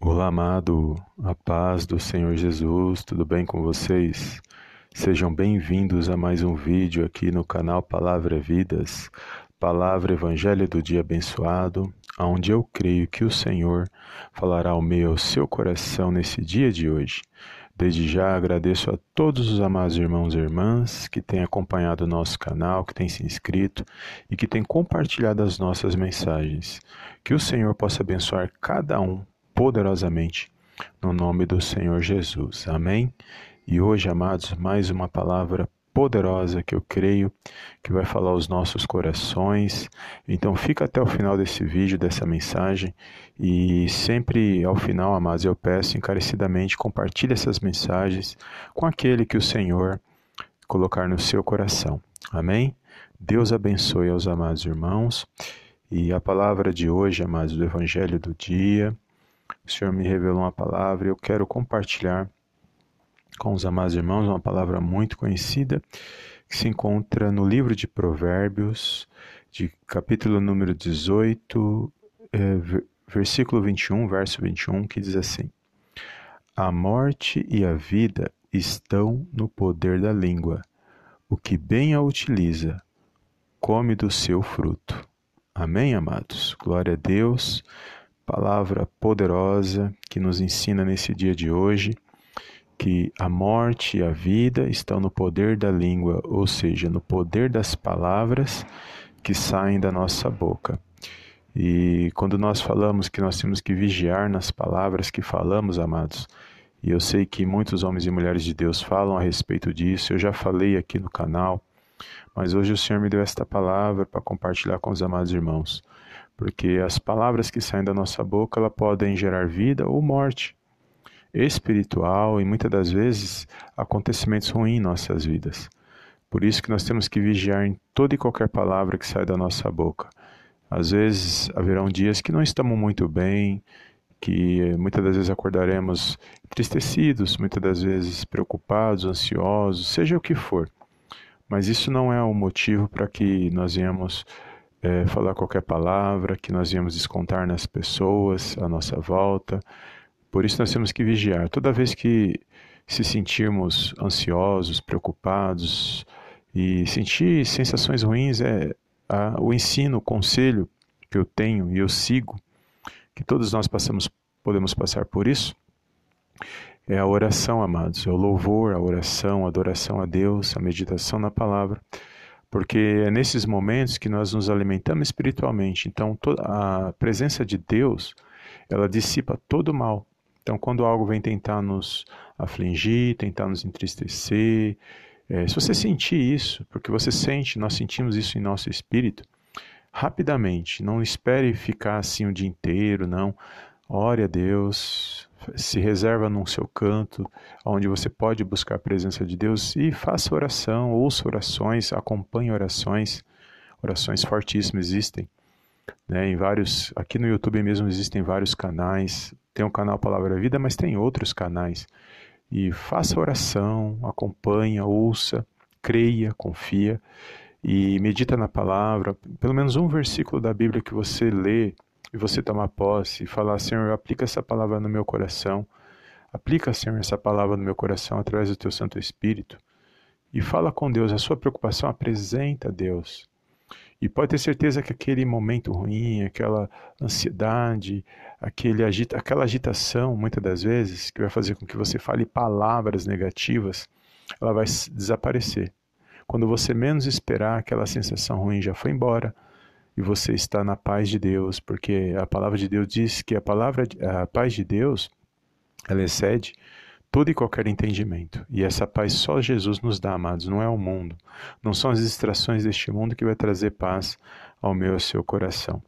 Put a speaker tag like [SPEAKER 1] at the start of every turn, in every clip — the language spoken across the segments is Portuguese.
[SPEAKER 1] Olá, amado, a paz do Senhor Jesus, tudo bem com vocês? Sejam bem-vindos a mais um vídeo aqui no canal Palavra Vidas, Palavra Evangelho do Dia Abençoado, onde eu creio que o Senhor falará ao meu ao seu coração nesse dia de hoje. Desde já agradeço a todos os amados irmãos e irmãs que têm acompanhado o nosso canal, que têm se inscrito e que têm compartilhado as nossas mensagens. Que o Senhor possa abençoar cada um poderosamente no nome do Senhor Jesus. Amém? E hoje, amados, mais uma palavra poderosa que eu creio que vai falar aos nossos corações. Então fica até o final desse vídeo, dessa mensagem e sempre ao final, amados, eu peço encarecidamente compartilhe essas mensagens com aquele que o Senhor colocar no seu coração. Amém? Deus abençoe aos amados irmãos. E a palavra de hoje, amados, do Evangelho do dia, o Senhor me revelou uma palavra e eu quero compartilhar com os amados irmãos uma palavra muito conhecida que se encontra no livro de Provérbios, de capítulo número 18, eh, versículo 21, verso 21, que diz assim: A morte e a vida estão no poder da língua. O que bem a utiliza, come do seu fruto. Amém, amados? Glória a Deus palavra poderosa que nos ensina nesse dia de hoje que a morte e a vida estão no poder da língua, ou seja, no poder das palavras que saem da nossa boca. E quando nós falamos que nós temos que vigiar nas palavras que falamos, amados, e eu sei que muitos homens e mulheres de Deus falam a respeito disso, eu já falei aqui no canal, mas hoje o Senhor me deu esta palavra para compartilhar com os amados irmãos porque as palavras que saem da nossa boca ela podem gerar vida ou morte espiritual e muitas das vezes acontecimentos ruins em nossas vidas. Por isso que nós temos que vigiar em toda e qualquer palavra que sai da nossa boca. Às vezes haverão dias que não estamos muito bem, que muitas das vezes acordaremos entristecidos, muitas das vezes preocupados, ansiosos, seja o que for. Mas isso não é um motivo para que nós venhamos é, falar qualquer palavra, que nós íamos descontar nas pessoas à nossa volta. Por isso nós temos que vigiar. Toda vez que se sentirmos ansiosos, preocupados e sentir sensações ruins, é a, o ensino, o conselho que eu tenho e eu sigo, que todos nós passamos, podemos passar por isso, é a oração, amados, é o louvor, a oração, a adoração a Deus, a meditação na palavra porque é nesses momentos que nós nos alimentamos espiritualmente. Então, a presença de Deus, ela dissipa todo o mal. Então, quando algo vem tentar nos afligir, tentar nos entristecer, é, se você sentir isso, porque você sente, nós sentimos isso em nosso espírito, rapidamente, não espere ficar assim o dia inteiro, não. Ore a Deus, se reserva num seu canto, onde você pode buscar a presença de Deus e faça oração, ouça orações, acompanhe orações. Orações fortíssimas existem. Né, em vários, aqui no YouTube mesmo existem vários canais. Tem o canal Palavra Vida, mas tem outros canais. E faça oração, acompanha, ouça, creia, confia e medita na palavra. Pelo menos um versículo da Bíblia que você lê e você tomar posse e falar: Senhor, aplica essa palavra no meu coração. Aplica, Senhor, essa palavra no meu coração através do teu Santo Espírito. E fala com Deus, a sua preocupação apresenta a Deus. E pode ter certeza que aquele momento ruim, aquela ansiedade, aquele agita, aquela agitação, muitas das vezes, que vai fazer com que você fale palavras negativas, ela vai desaparecer. Quando você menos esperar, aquela sensação ruim já foi embora, e você está na paz de Deus, porque a palavra de Deus diz que a palavra a paz de Deus ela excede todo e qualquer entendimento. E essa paz só Jesus nos dá, amados, não é o mundo. Não são as distrações deste mundo que vai trazer paz ao meu e ao seu coração.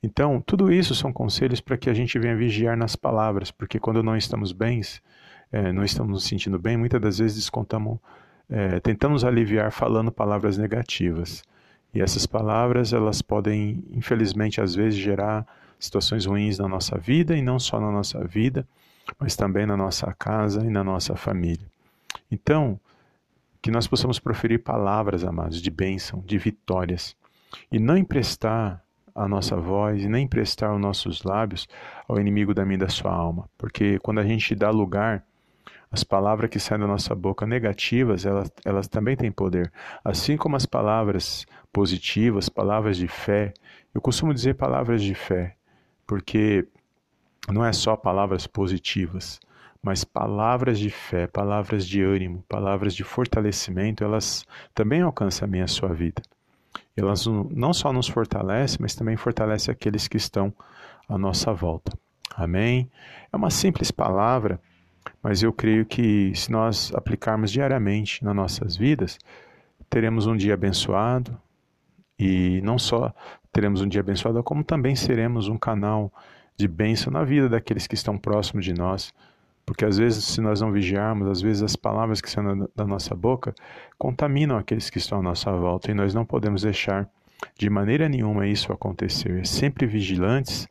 [SPEAKER 1] Então, tudo isso são conselhos para que a gente venha vigiar nas palavras, porque quando não estamos bens, é, não estamos nos sentindo bem, muitas das vezes descontamos, é, tentamos aliviar falando palavras negativas. E essas palavras, elas podem, infelizmente, às vezes gerar situações ruins na nossa vida e não só na nossa vida, mas também na nossa casa e na nossa família. Então, que nós possamos proferir palavras, amados, de bênção, de vitórias, e não emprestar a nossa voz e nem prestar os nossos lábios ao inimigo da minha da sua alma. Porque quando a gente dá lugar as palavras que saem da nossa boca negativas, elas, elas também têm poder. Assim como as palavras positivas, palavras de fé. Eu costumo dizer palavras de fé, porque não é só palavras positivas, mas palavras de fé, palavras de ânimo, palavras de fortalecimento, elas também alcançam a minha a sua vida. Elas não só nos fortalecem, mas também fortalecem aqueles que estão à nossa volta. Amém? É uma simples palavra, mas eu creio que se nós aplicarmos diariamente nas nossas vidas, teremos um dia abençoado e não só teremos um dia abençoado, como também seremos um canal de bênção na vida daqueles que estão próximos de nós. Porque às vezes, se nós não vigiarmos, às vezes as palavras que saem da nossa boca contaminam aqueles que estão à nossa volta e nós não podemos deixar de maneira nenhuma isso acontecer. Sempre vigilantes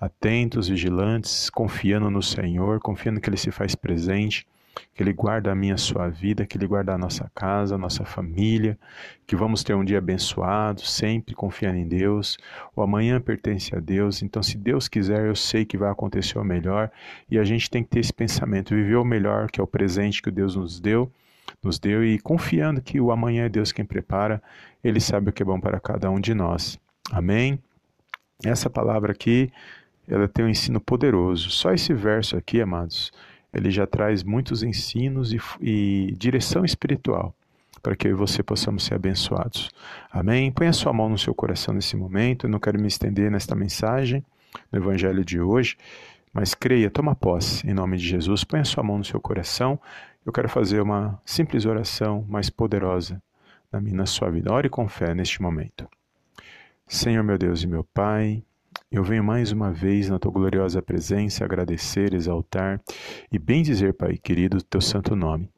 [SPEAKER 1] atentos, vigilantes, confiando no Senhor, confiando que Ele se faz presente, que Ele guarda a minha a sua vida, que Ele guarda a nossa casa, a nossa família, que vamos ter um dia abençoado, sempre confiando em Deus. O amanhã pertence a Deus, então se Deus quiser, eu sei que vai acontecer o melhor e a gente tem que ter esse pensamento, viver o melhor, que é o presente que Deus nos deu nos deu e confiando que o amanhã é Deus quem prepara, Ele sabe o que é bom para cada um de nós. Amém? Essa palavra aqui ela tem um ensino poderoso. Só esse verso aqui, amados, ele já traz muitos ensinos e, e direção espiritual para que eu e você possamos ser abençoados. Amém? Põe a sua mão no seu coração nesse momento. Eu não quero me estender nesta mensagem, no Evangelho de hoje, mas creia, toma posse em nome de Jesus. Põe a sua mão no seu coração. Eu quero fazer uma simples oração mais poderosa na minha na sua vida. Ore com fé neste momento. Senhor meu Deus e meu Pai, eu venho mais uma vez na tua gloriosa presença agradecer, exaltar e bendizer, Pai querido, teu santo nome.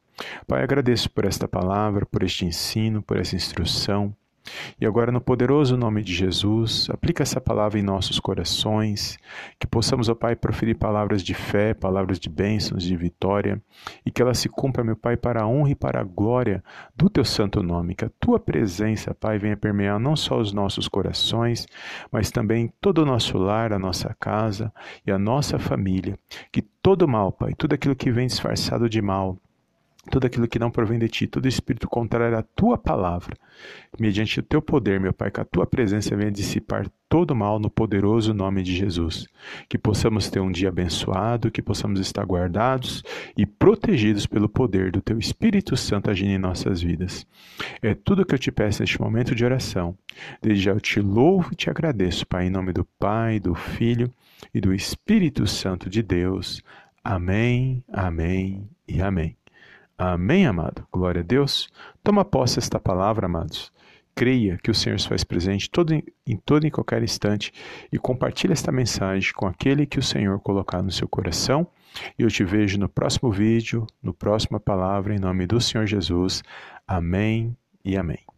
[SPEAKER 1] Pai, agradeço por esta palavra, por este ensino, por essa instrução. E agora, no poderoso nome de Jesus, aplica essa palavra em nossos corações, que possamos, ó Pai, proferir palavras de fé, palavras de bênçãos, de vitória, e que ela se cumpra, meu Pai, para a honra e para a glória do Teu santo nome. Que a Tua presença, Pai, venha permear não só os nossos corações, mas também todo o nosso lar, a nossa casa e a nossa família. Que todo mal, Pai, tudo aquilo que vem disfarçado de mal, tudo aquilo que não provém de ti, todo espírito contrário à tua palavra, mediante o teu poder, meu Pai, que a tua presença venha dissipar todo mal no poderoso nome de Jesus. Que possamos ter um dia abençoado, que possamos estar guardados e protegidos pelo poder do teu Espírito Santo agindo em nossas vidas. É tudo que eu te peço neste momento de oração. Desde já eu te louvo e te agradeço, Pai, em nome do Pai, do Filho e do Espírito Santo de Deus. Amém, amém e amém. Amém, amado? Glória a Deus. Toma posse esta palavra, amados. Creia que o Senhor se faz presente todo, em todo e qualquer instante e compartilhe esta mensagem com aquele que o Senhor colocar no seu coração. E eu te vejo no próximo vídeo, no próxima palavra, em nome do Senhor Jesus. Amém e amém.